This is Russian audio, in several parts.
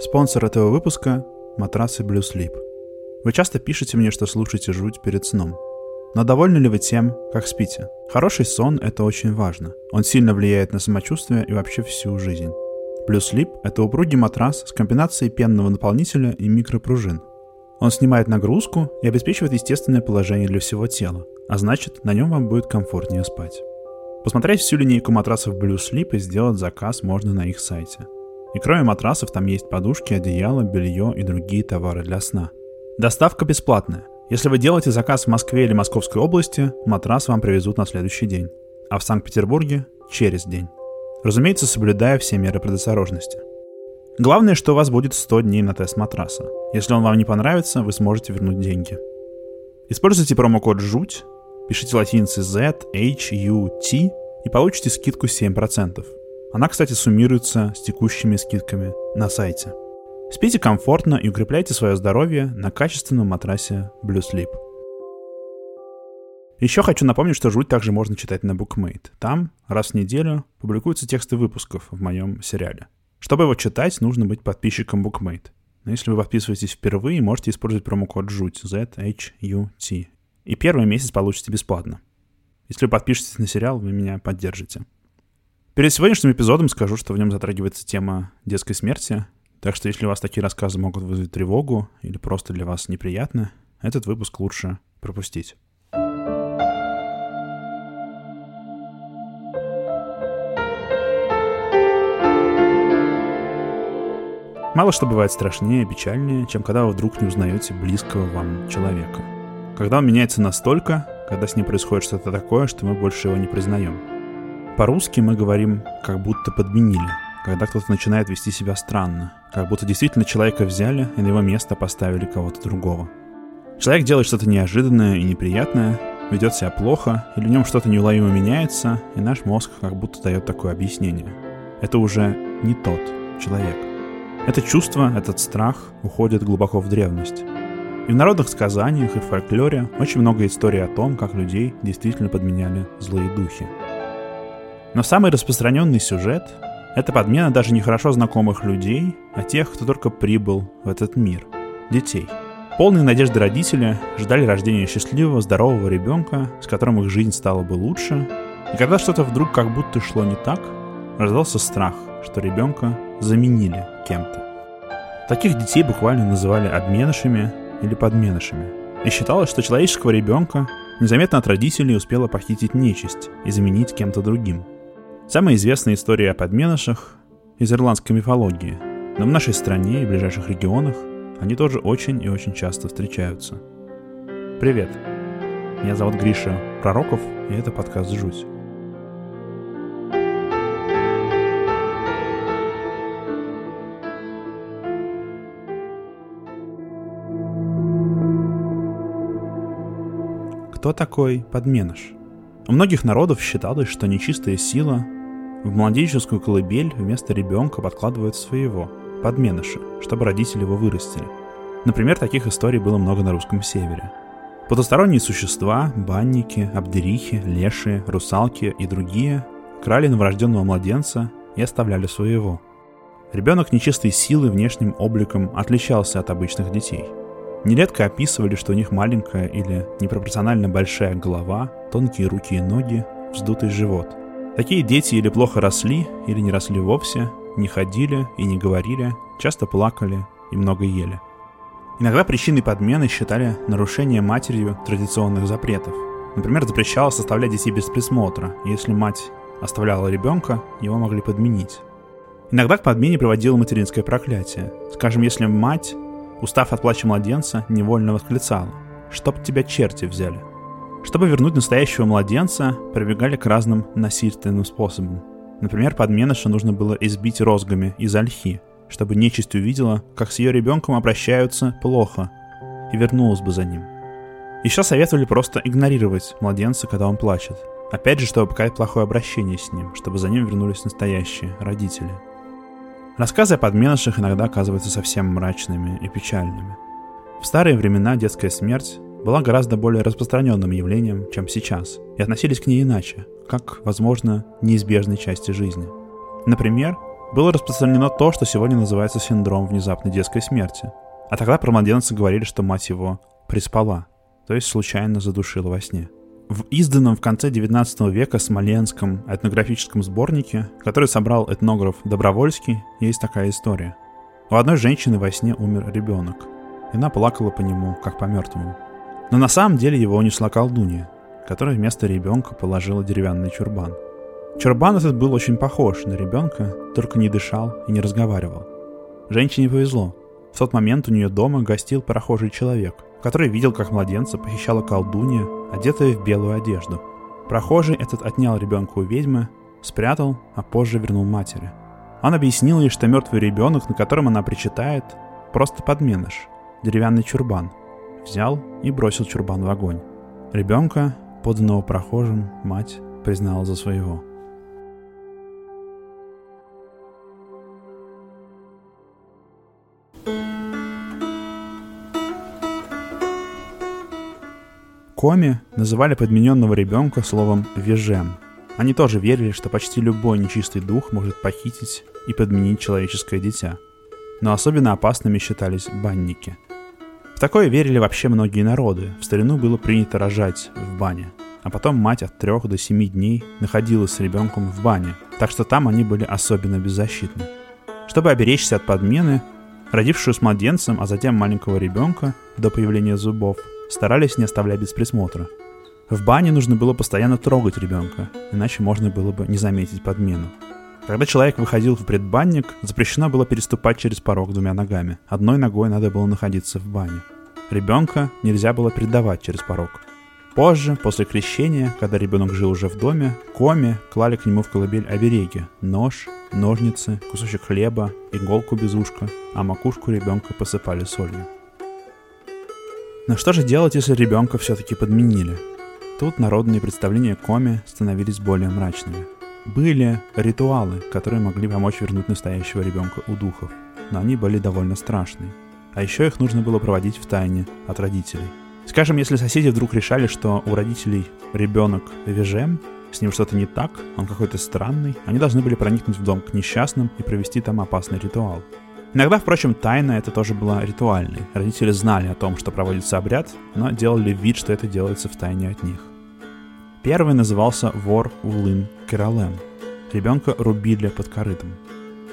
Спонсор этого выпуска – матрасы Blue Sleep. Вы часто пишете мне, что слушаете жуть перед сном. Но довольны ли вы тем, как спите? Хороший сон – это очень важно. Он сильно влияет на самочувствие и вообще всю жизнь. Blue Sleep – это упругий матрас с комбинацией пенного наполнителя и микропружин. Он снимает нагрузку и обеспечивает естественное положение для всего тела, а значит, на нем вам будет комфортнее спать. Посмотреть всю линейку матрасов Blue Sleep и сделать заказ можно на их сайте. И кроме матрасов там есть подушки, одеяло, белье и другие товары для сна. Доставка бесплатная. Если вы делаете заказ в Москве или Московской области, матрас вам привезут на следующий день. А в Санкт-Петербурге – через день. Разумеется, соблюдая все меры предосторожности. Главное, что у вас будет 100 дней на тест матраса. Если он вам не понравится, вы сможете вернуть деньги. Используйте промокод «ЖУТЬ», пишите латиницы Z, H, U, T и получите скидку 7%. Она, кстати, суммируется с текущими скидками на сайте. Спите комфортно и укрепляйте свое здоровье на качественном матрасе Blue Sleep. Еще хочу напомнить, что жуть также можно читать на Bookmate. Там раз в неделю публикуются тексты выпусков в моем сериале. Чтобы его читать, нужно быть подписчиком Bookmate. Но если вы подписываетесь впервые, можете использовать промокод JUT, Z-H-U-T. И первый месяц получите бесплатно. Если вы подпишетесь на сериал, вы меня поддержите. Перед сегодняшним эпизодом скажу, что в нем затрагивается тема детской смерти, так что если у вас такие рассказы могут вызвать тревогу или просто для вас неприятно, этот выпуск лучше пропустить. Мало что бывает страшнее и печальнее, чем когда вы вдруг не узнаете близкого вам человека. Когда он меняется настолько, когда с ним происходит что-то такое, что мы больше его не признаем. По-русски мы говорим «как будто подменили», когда кто-то начинает вести себя странно, как будто действительно человека взяли и на его место поставили кого-то другого. Человек делает что-то неожиданное и неприятное, ведет себя плохо, или в нем что-то неуловимо меняется, и наш мозг как будто дает такое объяснение. Это уже не тот человек. Это чувство, этот страх уходит глубоко в древность. И в народных сказаниях и в фольклоре очень много историй о том, как людей действительно подменяли злые духи. Но самый распространенный сюжет – это подмена даже не хорошо знакомых людей, а тех, кто только прибыл в этот мир – детей. Полные надежды родители ждали рождения счастливого, здорового ребенка, с которым их жизнь стала бы лучше, и когда что-то вдруг как будто шло не так, раздался страх, что ребенка заменили кем-то. Таких детей буквально называли обменышами или подменышами. И считалось, что человеческого ребенка незаметно от родителей успела похитить нечисть и заменить кем-то другим. Самая известная история о подменышах из ирландской мифологии, но в нашей стране и ближайших регионах они тоже очень и очень часто встречаются. Привет! Меня зовут Гриша Пророков, и это подкаст «Жуть». Кто такой подменыш? У многих народов считалось, что нечистая сила в младенческую колыбель вместо ребенка подкладывает своего, подменыша, чтобы родители его вырастили. Например, таких историй было много на русском севере. Потусторонние существа, банники, абдерихи, лешие, русалки и другие крали новорожденного младенца и оставляли своего. Ребенок нечистой силы внешним обликом отличался от обычных детей – Нередко описывали, что у них маленькая или непропорционально большая голова, тонкие руки и ноги, вздутый живот. Такие дети или плохо росли, или не росли вовсе, не ходили и не говорили, часто плакали и много ели. Иногда причиной подмены считали нарушение матерью традиционных запретов. Например, запрещалось оставлять детей без присмотра, и если мать оставляла ребенка, его могли подменить. Иногда к подмене приводило материнское проклятие. Скажем, если мать устав от плача младенца, невольно восклицала «Чтоб тебя черти взяли!». Чтобы вернуть настоящего младенца, прибегали к разным насильственным способам. Например, подменыша нужно было избить розгами из ольхи, чтобы нечисть увидела, как с ее ребенком обращаются плохо, и вернулась бы за ним. Еще советовали просто игнорировать младенца, когда он плачет. Опять же, чтобы показать плохое обращение с ним, чтобы за ним вернулись настоящие родители – Рассказы о подменышах иногда оказываются совсем мрачными и печальными. В старые времена детская смерть была гораздо более распространенным явлением, чем сейчас, и относились к ней иначе, как, возможно, неизбежной части жизни. Например, было распространено то, что сегодня называется синдром внезапной детской смерти. А тогда про младенца говорили, что мать его приспала, то есть случайно задушила во сне. В изданном в конце 19 века Смоленском этнографическом сборнике, который собрал этнограф Добровольский, есть такая история. У одной женщины во сне умер ребенок, и она плакала по нему, как по мертвому. Но на самом деле его унесла колдунья, которая вместо ребенка положила деревянный чурбан. Чурбан этот был очень похож на ребенка, только не дышал и не разговаривал. Женщине повезло. В тот момент у нее дома гостил прохожий человек, который видел, как младенца похищала колдунья, одетая в белую одежду. Прохожий этот отнял ребенка у ведьмы, спрятал, а позже вернул матери. Он объяснил ей, что мертвый ребенок, на котором она причитает, просто подменыш, деревянный чурбан. Взял и бросил чурбан в огонь. Ребенка, поданного прохожим, мать признала за своего. Коми называли подмененного ребенка словом «вежем». Они тоже верили, что почти любой нечистый дух может похитить и подменить человеческое дитя. Но особенно опасными считались банники. Такое верили вообще многие народы. В старину было принято рожать в бане. А потом мать от трех до семи дней находилась с ребенком в бане, так что там они были особенно беззащитны. Чтобы оберечься от подмены, родившую с младенцем, а затем маленького ребенка до появления зубов, старались не оставлять без присмотра. В бане нужно было постоянно трогать ребенка, иначе можно было бы не заметить подмену. Когда человек выходил в предбанник, запрещено было переступать через порог двумя ногами. Одной ногой надо было находиться в бане. Ребенка нельзя было передавать через порог. Позже, после крещения, когда ребенок жил уже в доме, коме клали к нему в колыбель обереги – нож, ножницы, кусочек хлеба, иголку без ушка, а макушку ребенка посыпали солью. Но что же делать, если ребенка все-таки подменили? Тут народные представления Коми становились более мрачными. Были ритуалы, которые могли помочь вернуть настоящего ребенка у духов, но они были довольно страшные. А еще их нужно было проводить в тайне от родителей. Скажем, если соседи вдруг решали, что у родителей ребенок вежем, с ним что-то не так, он какой-то странный, они должны были проникнуть в дом к несчастным и провести там опасный ритуал. Иногда, впрочем, тайна это тоже была ритуальной. Родители знали о том, что проводится обряд, но делали вид, что это делается в тайне от них. Первый назывался вор Улын Кералем. Ребенка рубили под корытом.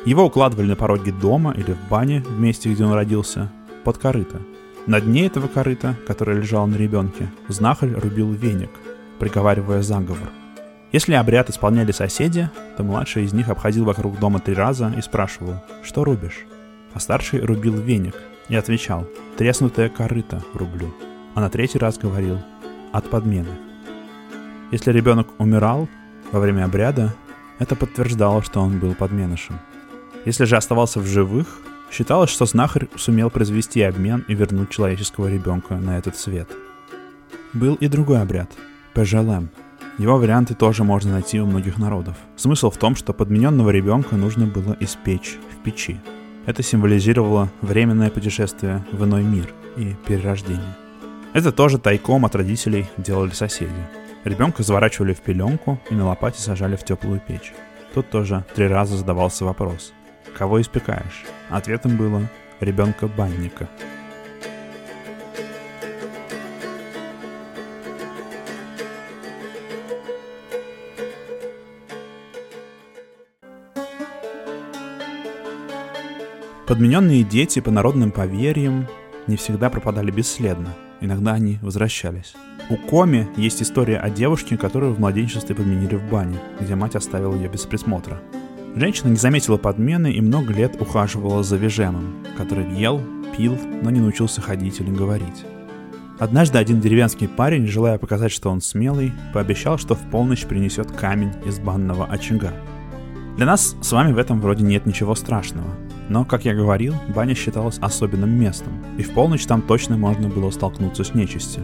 Его укладывали на пороге дома или в бане, в месте, где он родился, под корыто. На дне этого корыта, которое лежало на ребенке, знахарь рубил веник, приговаривая заговор. Если обряд исполняли соседи, то младший из них обходил вокруг дома три раза и спрашивал, что рубишь? а старший рубил веник и отвечал «треснутое корыто рублю», а на третий раз говорил «от подмены». Если ребенок умирал во время обряда, это подтверждало, что он был подменышем. Если же оставался в живых, считалось, что знахарь сумел произвести обмен и вернуть человеческого ребенка на этот свет. Был и другой обряд – Пежалем. Его варианты тоже можно найти у многих народов. Смысл в том, что подмененного ребенка нужно было испечь в печи – это символизировало временное путешествие в иной мир и перерождение. Это тоже тайком от родителей делали соседи. Ребенка заворачивали в пеленку и на лопате сажали в теплую печь. Тут тоже три раза задавался вопрос. Кого испекаешь? Ответом было ребенка-банника – Подмененные дети по народным поверьям не всегда пропадали бесследно. Иногда они возвращались. У Коми есть история о девушке, которую в младенчестве подменили в бане, где мать оставила ее без присмотра. Женщина не заметила подмены и много лет ухаживала за Вежемом, который ел, пил, но не научился ходить или говорить. Однажды один деревенский парень, желая показать, что он смелый, пообещал, что в полночь принесет камень из банного очага. Для нас с вами в этом вроде нет ничего страшного, но, как я говорил, баня считалась особенным местом, и в полночь там точно можно было столкнуться с нечистью.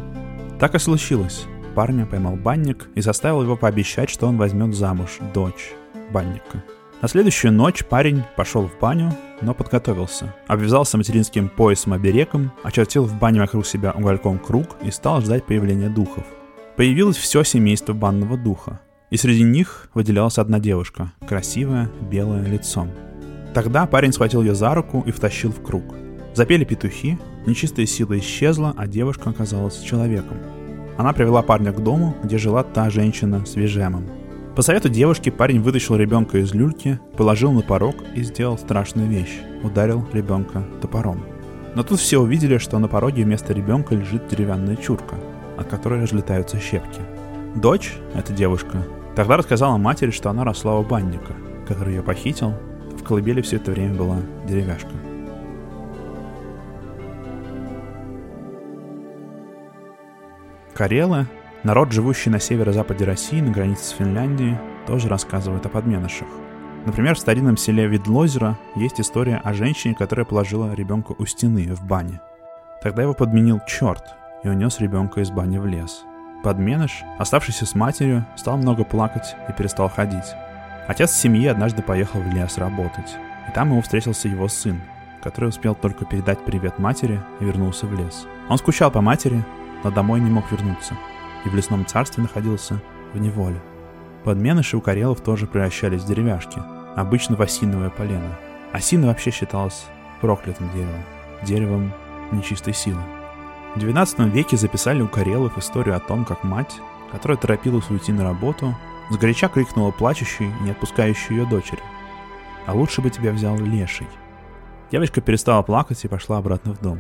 Так и случилось. Парня поймал банник и заставил его пообещать, что он возьмет замуж дочь банника. На следующую ночь парень пошел в баню, но подготовился. Обвязался материнским поясом-оберегом, очертил в бане вокруг себя угольком круг и стал ждать появления духов. Появилось все семейство банного духа, и среди них выделялась одна девушка, красивая, белая лицом. Тогда парень схватил ее за руку и втащил в круг. Запели петухи, нечистая сила исчезла, а девушка оказалась человеком. Она привела парня к дому, где жила та женщина с вижемом. По совету девушки парень вытащил ребенка из люльки, положил на порог и сделал страшную вещь – ударил ребенка топором. Но тут все увидели, что на пороге вместо ребенка лежит деревянная чурка, от которой разлетаются щепки. Дочь, эта девушка, тогда рассказала матери, что она росла у банника, который ее похитил. В колыбели все это время была деревяшка. Карелы, народ, живущий на северо-западе России, на границе с Финляндией, тоже рассказывают о подменышах. Например, в старинном селе Видлозеро есть история о женщине, которая положила ребенка у стены в бане. Тогда его подменил черт и унес ребенка из бани в лес. Подменыш, оставшийся с матерью, стал много плакать и перестал ходить. Отец семьи однажды поехал в лес работать, и там ему встретился его сын, который успел только передать привет матери и вернулся в лес. Он скучал по матери, но домой не мог вернуться, и в лесном царстве находился в неволе. Подменыши у карелов тоже превращались в деревяшки, обычно в осиновое полено. Осина вообще считалась проклятым деревом, деревом нечистой силы. В XII веке записали у карелов историю о том, как мать, которая торопилась уйти на работу, сгоряча крикнула плачущей и не отпускающей ее дочери. «А лучше бы тебя взял леший». Девочка перестала плакать и пошла обратно в дом.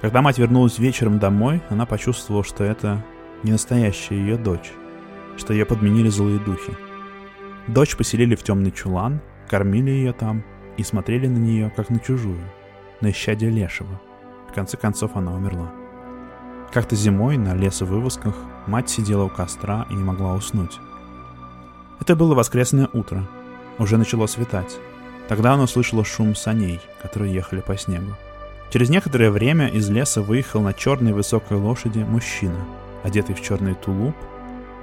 Когда мать вернулась вечером домой, она почувствовала, что это не настоящая ее дочь, что ее подменили злые духи. Дочь поселили в темный чулан, кормили ее там и смотрели на нее, как на чужую, на исчадие лешего. В конце концов она умерла. Как-то зимой на лесовывозках мать сидела у костра и не могла уснуть. Это было воскресное утро. Уже начало светать. Тогда она услышала шум саней, которые ехали по снегу. Через некоторое время из леса выехал на черной высокой лошади мужчина, одетый в черный тулуп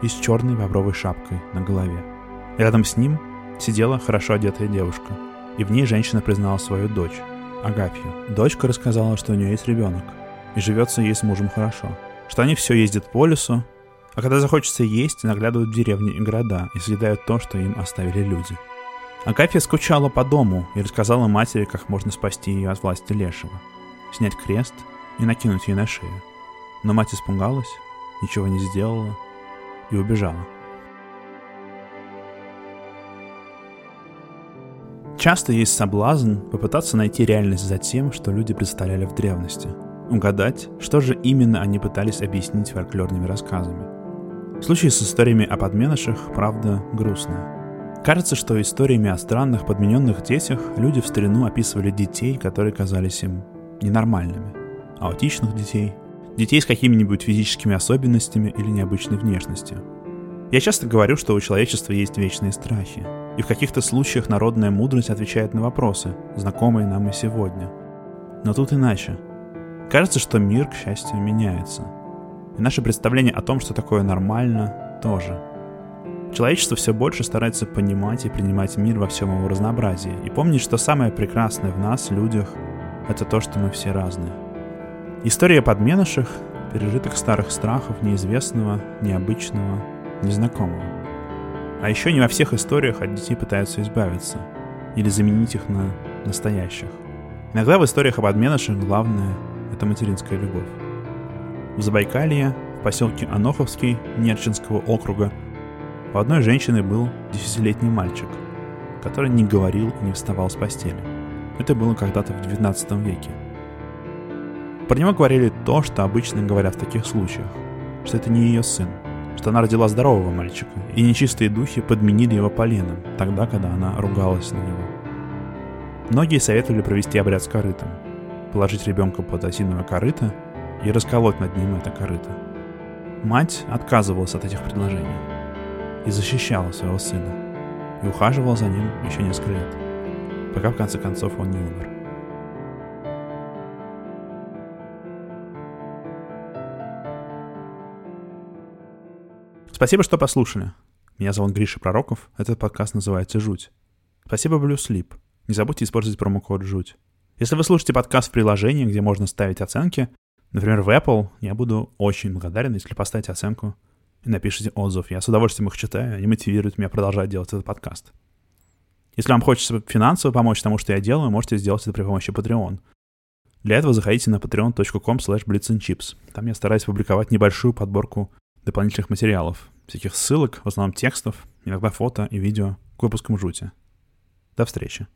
и с черной бобровой шапкой на голове. Рядом с ним сидела хорошо одетая девушка, и в ней женщина признала свою дочь, Агапью. Дочка рассказала, что у нее есть ребенок, и живется ей с мужем хорошо, что они все ездят по лесу, а когда захочется есть, наглядывают в деревни и города и съедают то, что им оставили люди. Агапья скучала по дому и рассказала матери, как можно спасти ее от власти Лешего – снять крест и накинуть ей на шею. Но мать испугалась, ничего не сделала и убежала. Часто есть соблазн попытаться найти реальность за тем, что люди представляли в древности. Угадать, что же именно они пытались объяснить фольклорными рассказами. В с историями о подменышах, правда, грустная. Кажется, что историями о странных подмененных детях люди в старину описывали детей, которые казались им ненормальными, аутичных детей, детей с какими-нибудь физическими особенностями или необычной внешностью. Я часто говорю, что у человечества есть вечные страхи, и в каких-то случаях народная мудрость отвечает на вопросы, знакомые нам и сегодня. Но тут иначе. Кажется, что мир, к счастью, меняется. И наше представление о том, что такое нормально, тоже. Человечество все больше старается понимать и принимать мир во всем его разнообразии, и помнить, что самое прекрасное в нас, людях, это то, что мы все разные. История подменыших — пережиток старых страхов, неизвестного, необычного, незнакомого. А еще не во всех историях от детей пытаются избавиться или заменить их на настоящих. Иногда в историях об подменышах главное — это материнская любовь. В Забайкалье, в поселке Аноховский Нерчинского округа, у одной женщины был десятилетний мальчик, который не говорил и не вставал с постели — это было когда-то в 19 веке. Про него говорили то, что обычно говорят в таких случаях, что это не ее сын, что она родила здорового мальчика, и нечистые духи подменили его поленом, тогда, когда она ругалась на него. Многие советовали провести обряд с корытом, положить ребенка под осиновое корыто и расколоть над ним это корыто. Мать отказывалась от этих предложений и защищала своего сына, и ухаживала за ним еще несколько лет пока в конце концов он не умер. Спасибо, что послушали. Меня зовут Гриша Пророков. Этот подкаст называется «Жуть». Спасибо Blue Sleep. Не забудьте использовать промокод «Жуть». Если вы слушаете подкаст в приложении, где можно ставить оценки, например, в Apple, я буду очень благодарен, если поставите оценку и напишите отзыв. Я с удовольствием их читаю, они мотивируют меня продолжать делать этот подкаст. Если вам хочется финансово помочь тому, что я делаю, можете сделать это при помощи Patreon. Для этого заходите на patreon.com slash Там я стараюсь публиковать небольшую подборку дополнительных материалов, всяких ссылок, в основном текстов, иногда фото и видео к выпускам жути. До встречи.